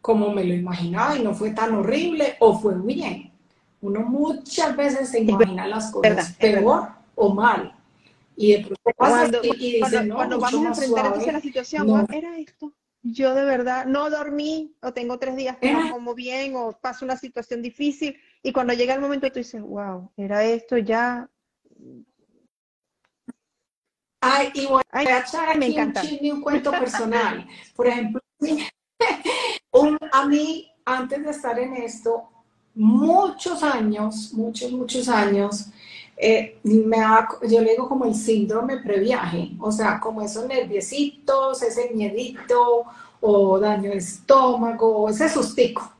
como me lo imaginaba y no fue tan horrible o fue bien. Uno muchas veces se imagina las cosas peor o mal. Y de pronto cuando, y, dice, no, cuando vamos a enfrentar la situación, era esto. Yo de verdad no dormí o tengo tres días que no como bien o paso una situación difícil y cuando llega el momento tú dices, wow, era esto ya. Ay, y voy a echar aquí un, un cuento personal. Por ejemplo, a mí, antes de estar en esto, muchos años, muchos, muchos años, eh, me yo le digo como el síndrome previaje, o sea, como esos nerviositos, ese miedito, o daño de estómago, ese sustico.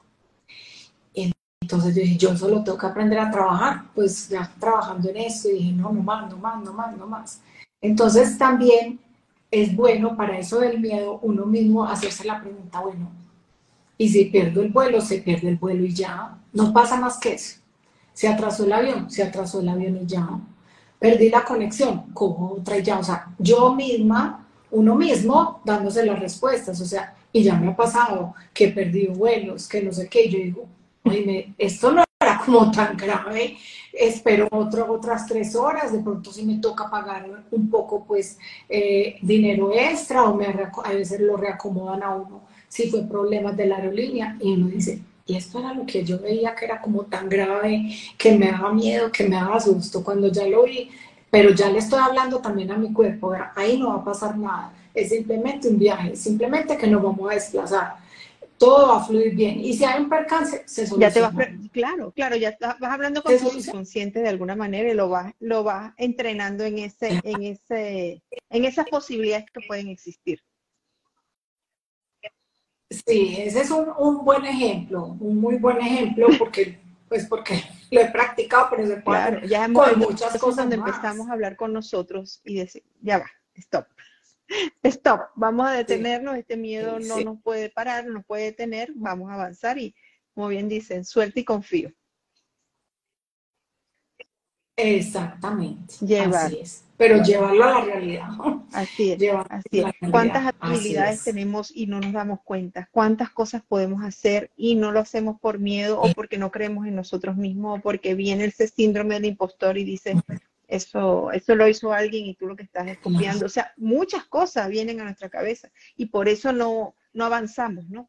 Entonces yo dije, yo solo tengo que aprender a trabajar, pues ya trabajando en eso, y dije, no, no más, no más, no más, no más. Entonces también es bueno para eso del miedo uno mismo hacerse la pregunta, bueno, y si pierdo el vuelo, se pierde el vuelo y ya, no pasa más que eso. Se atrasó el avión, se atrasó el avión y ya. Perdí la conexión, cojo otra y ya. O sea, yo misma, uno mismo, dándose las respuestas. O sea, y ya me ha pasado que perdido vuelos, que no sé qué. Yo digo, oye, esto no era como tan grave. Espero otras tres horas. De pronto si me toca pagar un poco, pues, eh, dinero extra o a veces lo reacomodan a uno si fue problemas de la aerolínea. Y uno dice, y esto era lo que yo veía que era como tan grave, que me daba miedo, que me daba susto cuando ya lo vi, pero ya le estoy hablando también a mi cuerpo, ahí no va a pasar nada, es simplemente un viaje, simplemente que nos vamos a desplazar, todo va a fluir bien. Y si hay un percance, se soluciona. Ya te vas, claro, claro, ya vas hablando con tu inconsciente de alguna manera y lo vas, lo vas entrenando en ese, en ese, en esas posibilidades que pueden existir. Sí, ese es un, buen ejemplo, un muy buen ejemplo, porque, pues porque lo he practicado, pero se puede ya con muchas cosas donde empezamos a hablar con nosotros y decir, ya va, stop, stop, vamos a detenernos, este miedo no nos puede parar, no nos puede detener, vamos a avanzar y, como bien dicen, suerte y confío. Exactamente. Así es. Pero llevarlo a la realidad. Así es. así es. ¿Cuántas habilidades tenemos y no nos damos cuenta? ¿Cuántas cosas podemos hacer y no lo hacemos por miedo o porque no creemos en nosotros mismos o porque viene ese síndrome del impostor y dice, eso, eso lo hizo alguien y tú lo que estás es copiando. O sea, muchas cosas vienen a nuestra cabeza y por eso no, no avanzamos, ¿no?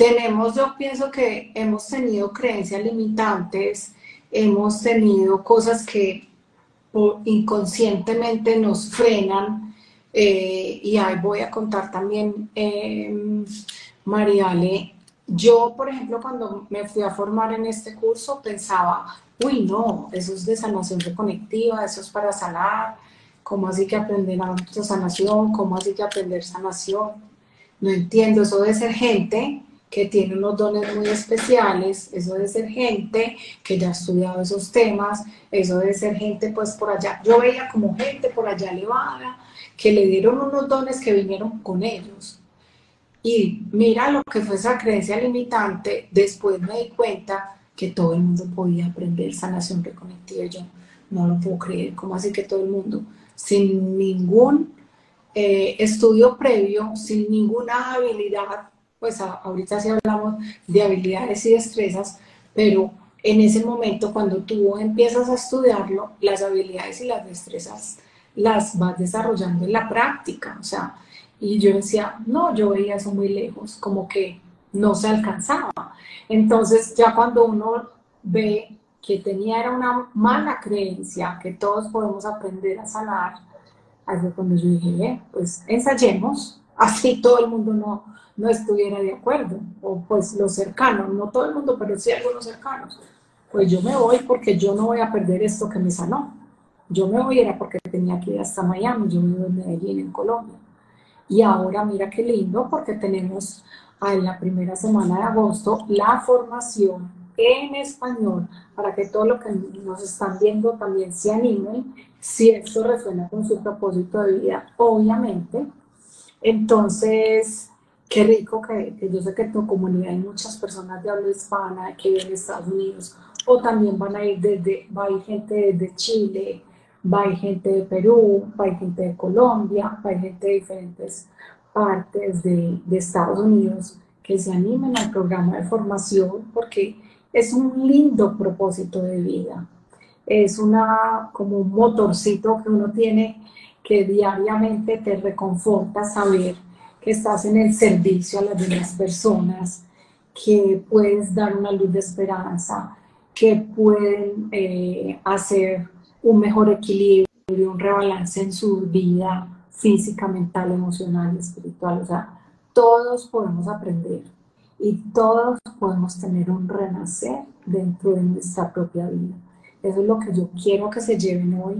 tenemos, yo pienso que hemos tenido creencias limitantes, hemos tenido cosas que inconscientemente nos frenan. Eh, y ahí voy a contar también, eh, Mariale, yo, por ejemplo, cuando me fui a formar en este curso, pensaba, uy, no, eso es de sanación reconectiva, eso es para sanar, ¿cómo así que aprender de sanación? ¿Cómo así que aprender sanación? No entiendo, eso de ser gente que tiene unos dones muy especiales, eso de ser gente que ya ha estudiado esos temas, eso de ser gente pues por allá, yo veía como gente por allá elevada, que le dieron unos dones que vinieron con ellos. Y mira lo que fue esa creencia limitante, después me di cuenta que todo el mundo podía aprender sanación reconectiva. Yo no lo puedo creer, ¿cómo así que todo el mundo? Sin ningún eh, estudio previo, sin ninguna habilidad pues ahorita sí hablamos de habilidades y destrezas, pero en ese momento cuando tú empiezas a estudiarlo, las habilidades y las destrezas las vas desarrollando en la práctica, o sea, y yo decía, no, yo veía eso muy lejos, como que no se alcanzaba. Entonces ya cuando uno ve que tenía era una mala creencia, que todos podemos aprender a sanar, así cuando yo dije, eh, pues ensayemos, así todo el mundo no, no estuviera de acuerdo, o pues los cercanos, no todo el mundo, pero sí algunos cercanos. Pues yo me voy porque yo no voy a perder esto que me sanó. Yo me voy era porque tenía que ir hasta Miami, yo vivo en Medellín, en Colombia. Y ahora mira qué lindo porque tenemos en la primera semana de agosto la formación en español para que todo lo que nos están viendo también se animen, si esto resuena con su propósito de vida, obviamente. Entonces, qué rico que, yo sé que en tu comunidad hay muchas personas de habla hispana que viven en Estados Unidos, o también van a ir desde, va a ir gente desde Chile, va a ir gente de Perú, va a ir gente de Colombia, va a ir gente de diferentes partes de, de Estados Unidos que se animen al programa de formación porque es un lindo propósito de vida. Es una, como un motorcito que uno tiene que diariamente te reconforta saber que estás en el servicio a las demás personas, que puedes dar una luz de esperanza, que pueden eh, hacer un mejor equilibrio, un rebalance en su vida física, mental, emocional, espiritual. O sea, todos podemos aprender. y todos podemos tener un renacer dentro de nuestra propia vida. Eso es lo que yo quiero que se lleven hoy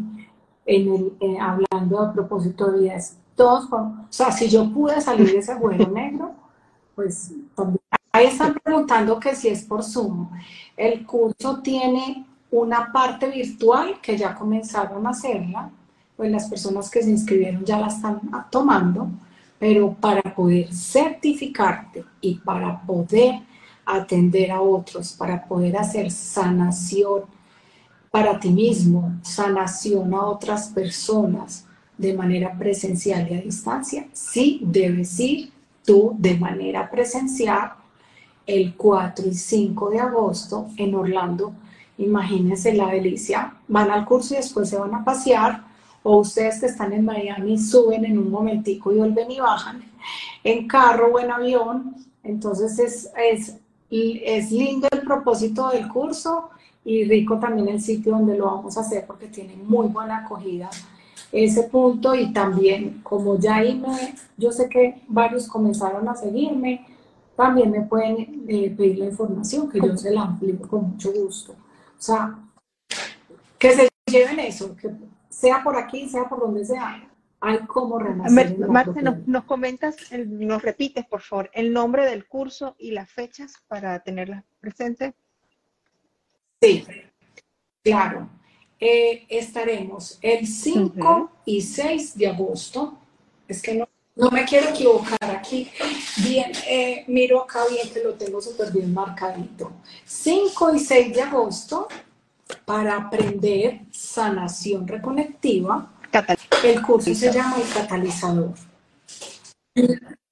en el, eh, hablando a propósito de vida. Todos, o sea, si yo pude salir de ese juego negro, pues también. Ahí están preguntando que si es por Zoom. El curso tiene una parte virtual que ya comenzaron a hacerla, pues las personas que se inscribieron ya la están tomando pero para poder certificarte y para poder atender a otros, para poder hacer sanación para ti mismo, sanación a otras personas de manera presencial y a distancia, sí debes ir tú de manera presencial el 4 y 5 de agosto en Orlando. Imagínense la delicia, van al curso y después se van a pasear o ustedes que están en Miami suben en un momentico y vuelven y bajan en carro o en avión. Entonces es, es, es lindo el propósito del curso y rico también el sitio donde lo vamos a hacer porque tiene muy buena acogida ese punto y también como ya ahí me, yo sé que varios comenzaron a seguirme, también me pueden eh, pedir la información que yo se la amplío con mucho gusto. O sea, que se lleven eso, que sea por aquí, sea por donde sea, hay como renacer. Marta, nos, comentas, nos repites, por favor, el nombre del curso y las fechas para tenerlas presentes. Sí, claro. Eh, estaremos el 5 y 6 de agosto. Es que no, no me quiero equivocar aquí. Bien, eh, miro acá bien que lo tengo súper bien marcadito. 5 y 6 de agosto para aprender sanación reconectiva. El curso se llama el catalizador.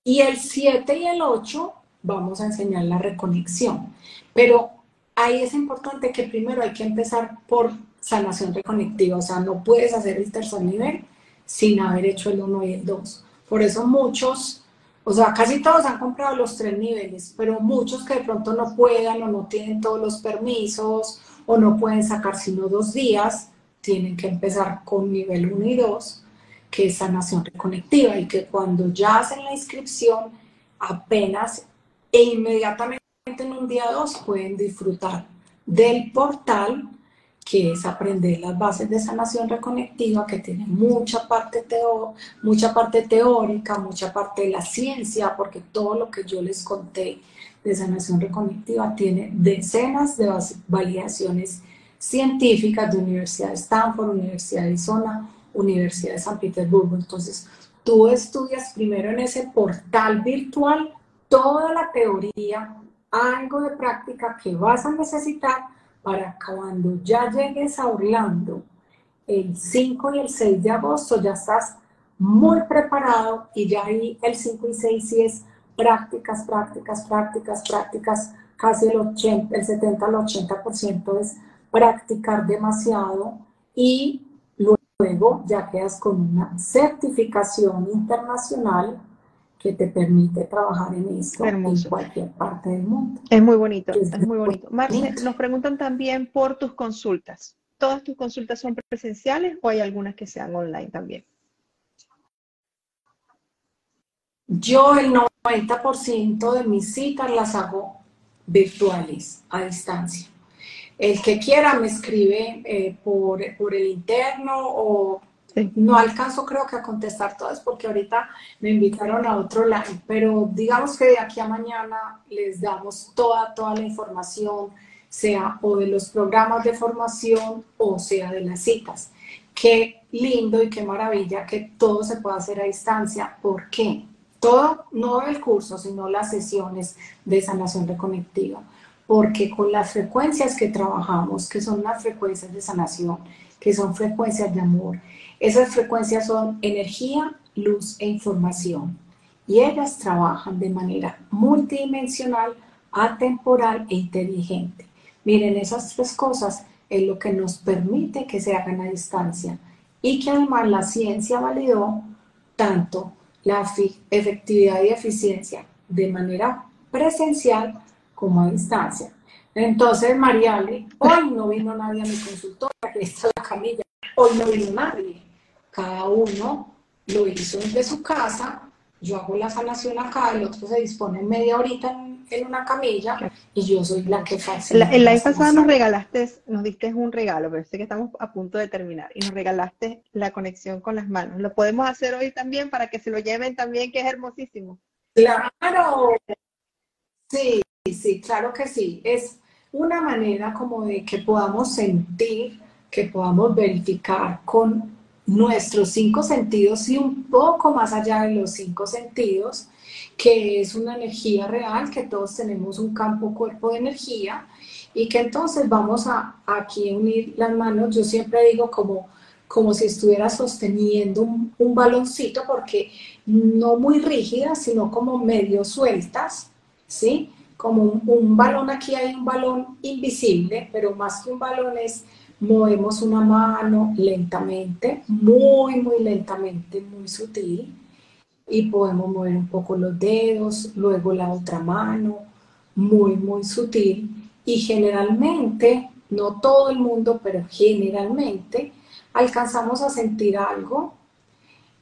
Y el 7 y el 8 vamos a enseñar la reconexión. Pero ahí es importante que primero hay que empezar por sanación reconectiva. O sea, no puedes hacer el tercer nivel sin haber hecho el 1 y el 2. Por eso muchos, o sea, casi todos han comprado los tres niveles, pero muchos que de pronto no puedan o no tienen todos los permisos o no pueden sacar sino dos días, tienen que empezar con nivel 1 y 2, que es sanación reconectiva, y que cuando ya hacen la inscripción, apenas e inmediatamente en un día 2 pueden disfrutar del portal, que es aprender las bases de sanación reconectiva, que tiene mucha parte, teo, mucha parte teórica, mucha parte de la ciencia, porque todo lo que yo les conté de sanación reconectiva tiene decenas de validaciones científicas de Universidad de Stanford, Universidad de Arizona, Universidad de San Petersburgo. Entonces, tú estudias primero en ese portal virtual toda la teoría, algo de práctica que vas a necesitar para cuando ya llegues a Orlando el 5 y el 6 de agosto ya estás muy preparado y ya ahí el 5 y 6 sí es prácticas, prácticas, prácticas, prácticas, casi el, 80, el 70 al 80% es practicar demasiado y luego ya quedas con una certificación internacional que te permite trabajar en esto en cualquier parte del mundo. Es muy bonito, es, muy bonito. Marce, nos preguntan también por tus consultas. ¿Todas tus consultas son presenciales o hay algunas que sean online también? Yo el 90% de mis citas las hago virtuales, a distancia. El que quiera me escribe eh, por, el interno o no alcanzo creo que a contestar todas porque ahorita me invitaron a otro live, pero digamos que de aquí a mañana les damos toda, toda la información, sea o de los programas de formación o sea de las citas. Qué lindo y qué maravilla que todo se pueda hacer a distancia. ¿Por qué? todo, no el curso, sino las sesiones de sanación reconectiva, porque con las frecuencias que trabajamos, que son las frecuencias de sanación, que son frecuencias de amor, esas frecuencias son energía, luz e información, y ellas trabajan de manera multidimensional, atemporal e inteligente. Miren, esas tres cosas es lo que nos permite que se hagan a distancia y que además la ciencia validó tanto la efectividad y eficiencia de manera presencial como a distancia. Entonces, Mariale, hoy no vino nadie a mi consultoria, que está la camilla, hoy no vino nadie. Cada uno lo hizo desde su casa, yo hago la sanación acá, el otro se dispone media horita en una camilla y yo soy la que facilita. En la vez pasada nos regalaste, nos diste un regalo, pero sé que estamos a punto de terminar, y nos regalaste la conexión con las manos. Lo podemos hacer hoy también para que se lo lleven también, que es hermosísimo. Claro, sí, sí, claro que sí. Es una manera como de que podamos sentir, que podamos verificar con nuestros cinco sentidos y un poco más allá de los cinco sentidos, que es una energía real, que todos tenemos un campo cuerpo de energía y que entonces vamos a aquí unir las manos, yo siempre digo como, como si estuviera sosteniendo un, baloncito, porque no muy rígidas, sino como medio sueltas, ¿sí? Como un, un balón, aquí hay un balón invisible, pero más que un balón es movemos una mano lentamente, muy, muy lentamente, muy sutil, y podemos mover un poco los dedos, luego la otra mano, muy, muy sutil, y generalmente, no todo el mundo, pero generalmente, alcanzamos a sentir algo,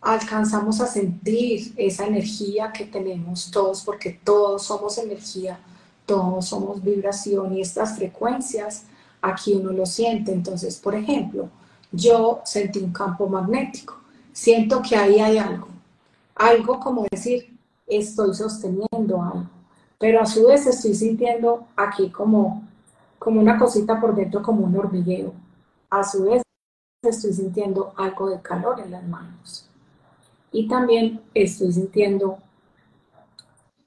alcanzamos a sentir esa energía que tenemos todos, porque todos somos energía, todos somos vibración y estas frecuencias aquí uno lo siente. Entonces, por ejemplo, yo sentí un campo magnético, siento que ahí hay algo, algo como decir, estoy sosteniendo algo, pero a su vez estoy sintiendo aquí como, como una cosita por dentro, como un hormigueo. A su vez estoy sintiendo algo de calor en las manos. Y también estoy sintiendo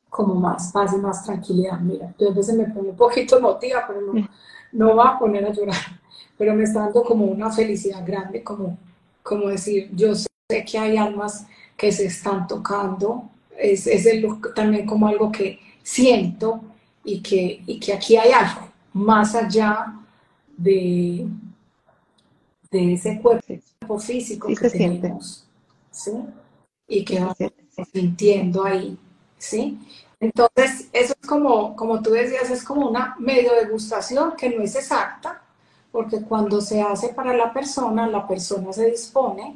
como más paz y más tranquilidad. Mira, yo a veces me pongo un poquito emotiva, pero no, no va a poner a llorar, pero me está dando como una felicidad grande, como, como decir, yo sé que hay almas que se están tocando, es, es también como algo que siento y que, y que aquí hay algo más allá de, de ese cuerpo físico que tenemos, ¿sí? Y que vamos sintiendo ahí, ¿sí? Entonces, eso es como, como tú decías, es como una medio degustación que no es exacta, porque cuando se hace para la persona, la persona se dispone,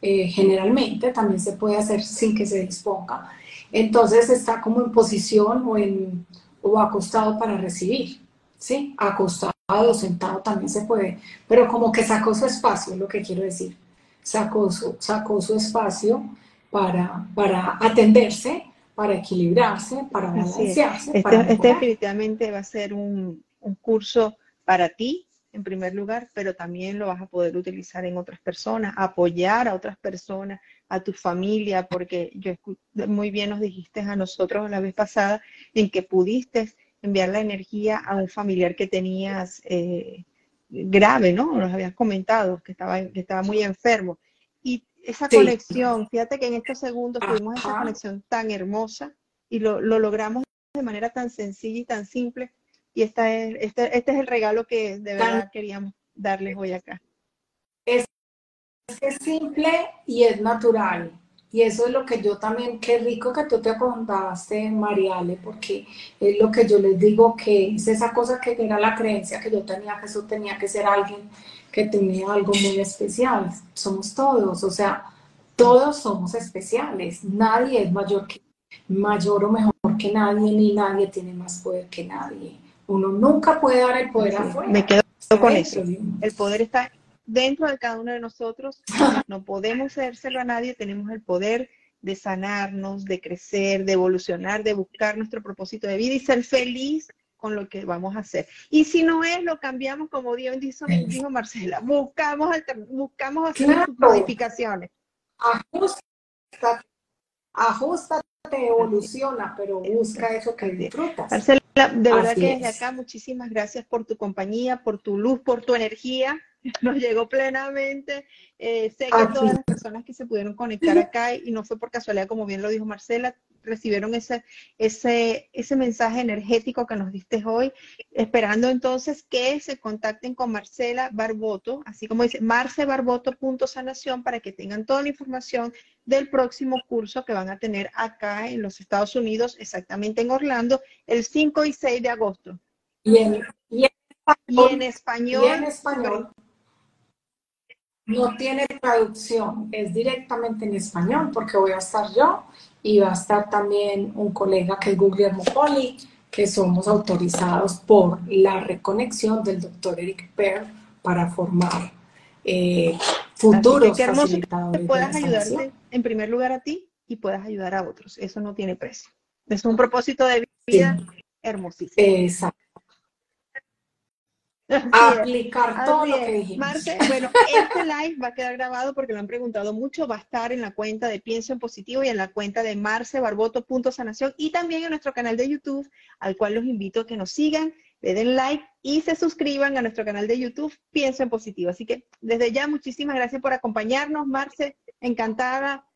eh, generalmente también se puede hacer sin que se disponga. Entonces está como en posición o, en, o acostado para recibir, ¿sí? Acostado, sentado también se puede, pero como que sacó su espacio, es lo que quiero decir. Sacó su, sacó su espacio para, para atenderse para equilibrarse, para balancearse. Este, este, definitivamente va a ser un, un, curso para ti, en primer lugar, pero también lo vas a poder utilizar en otras personas, apoyar a otras personas, a tu familia, porque yo muy bien nos dijiste a nosotros la vez pasada en que pudiste enviar la energía a un familiar que tenías eh, grave, ¿no? Nos habías comentado que estaba, que estaba muy enfermo. Y esa conexión, fíjate que en estos segundos tuvimos esa conexión tan hermosa y lo, logramos de manera tan sencilla y tan simple. Y esta es, este, este es el regalo que de verdad queríamos darles hoy acá. Es, es simple y es natural. Y eso es lo que yo también, qué rico que tú te contaste, Mariale, porque es lo que yo les digo, que es esa cosa que era la creencia que yo tenía, que eso tenía que ser alguien que tenía algo muy especial. Somos todos, o sea, todos somos especiales. Nadie es mayor, que, mayor o mejor que nadie, ni nadie tiene más poder que nadie. Uno nunca puede dar el poder afuera. Me quedo con eso. El poder está dentro de cada uno de nosotros. No podemos hacérselo a nadie. Tenemos el poder de sanarnos, de crecer, de evolucionar, de buscar nuestro propósito de vida y ser feliz con lo que vamos a hacer. Y si no es, lo cambiamos como Dios dijo, dijo Marcela, buscamos, buscamos hacer modificaciones. Ajustate, ajustate, evoluciona, pero busca eso que disfrutas. Marcela, de verdad que desde acá muchísimas gracias por tu compañía, por tu luz, por tu energía. Nos llegó plenamente. Eh, sé que todas las personas que se pudieron conectar acá, y no fue por casualidad, como bien lo dijo Marcela, recibieron ese, ese, ese mensaje energético que nos diste hoy, esperando entonces que se contacten con Marcela Barboto, así como dice marcebarboto.sanación para que tengan toda la información del próximo curso que van a tener acá en los Estados Unidos, exactamente en Orlando, el 5 y 6 de agosto. Y en, y en español. Y en español. No tiene traducción, es directamente en español porque voy a estar yo y va a estar también un colega que es Guglielmo Poli, que somos autorizados por la reconexión del doctor Eric Per para formar eh, futuros que facilitadores. Que puedas ayudarte en primer lugar a ti y puedas ayudar a otros. Eso no tiene precio. Es un propósito de vida hermosísimo. Exacto. Aplicar todo lo que dijimos. Marce, bueno, este live va a quedar grabado porque lo han preguntado mucho. Va a estar en la cuenta de Pienso en Positivo y en la cuenta de marcebarboto.sanación y también en nuestro canal de YouTube, al cual los invito a que nos sigan, le den like y se suscriban a nuestro canal de YouTube Pienso en Positivo. Así que desde ya, muchísimas gracias por acompañarnos, Marce. Encantada.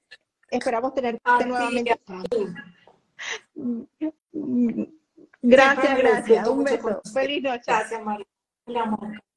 Esperamos tenerte nuevamente. Gracias, gracias. Un beso. Feliz noche. Gracias, María la marca.